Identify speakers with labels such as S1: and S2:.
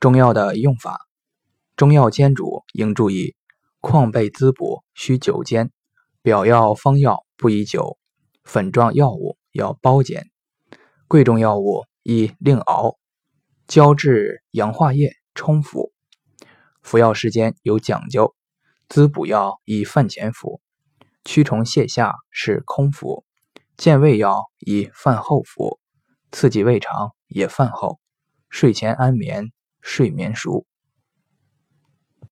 S1: 中药的用法，中药煎煮应注意：矿贝滋补需久煎，表药方药不宜久，粉状药物要包煎，贵重药物宜另熬，胶质氧化液冲服。服药时间有讲究，滋补药宜饭前服，驱虫泻下是空服，健胃药宜饭后服，刺激胃肠也饭后，睡前安眠。睡眠熟。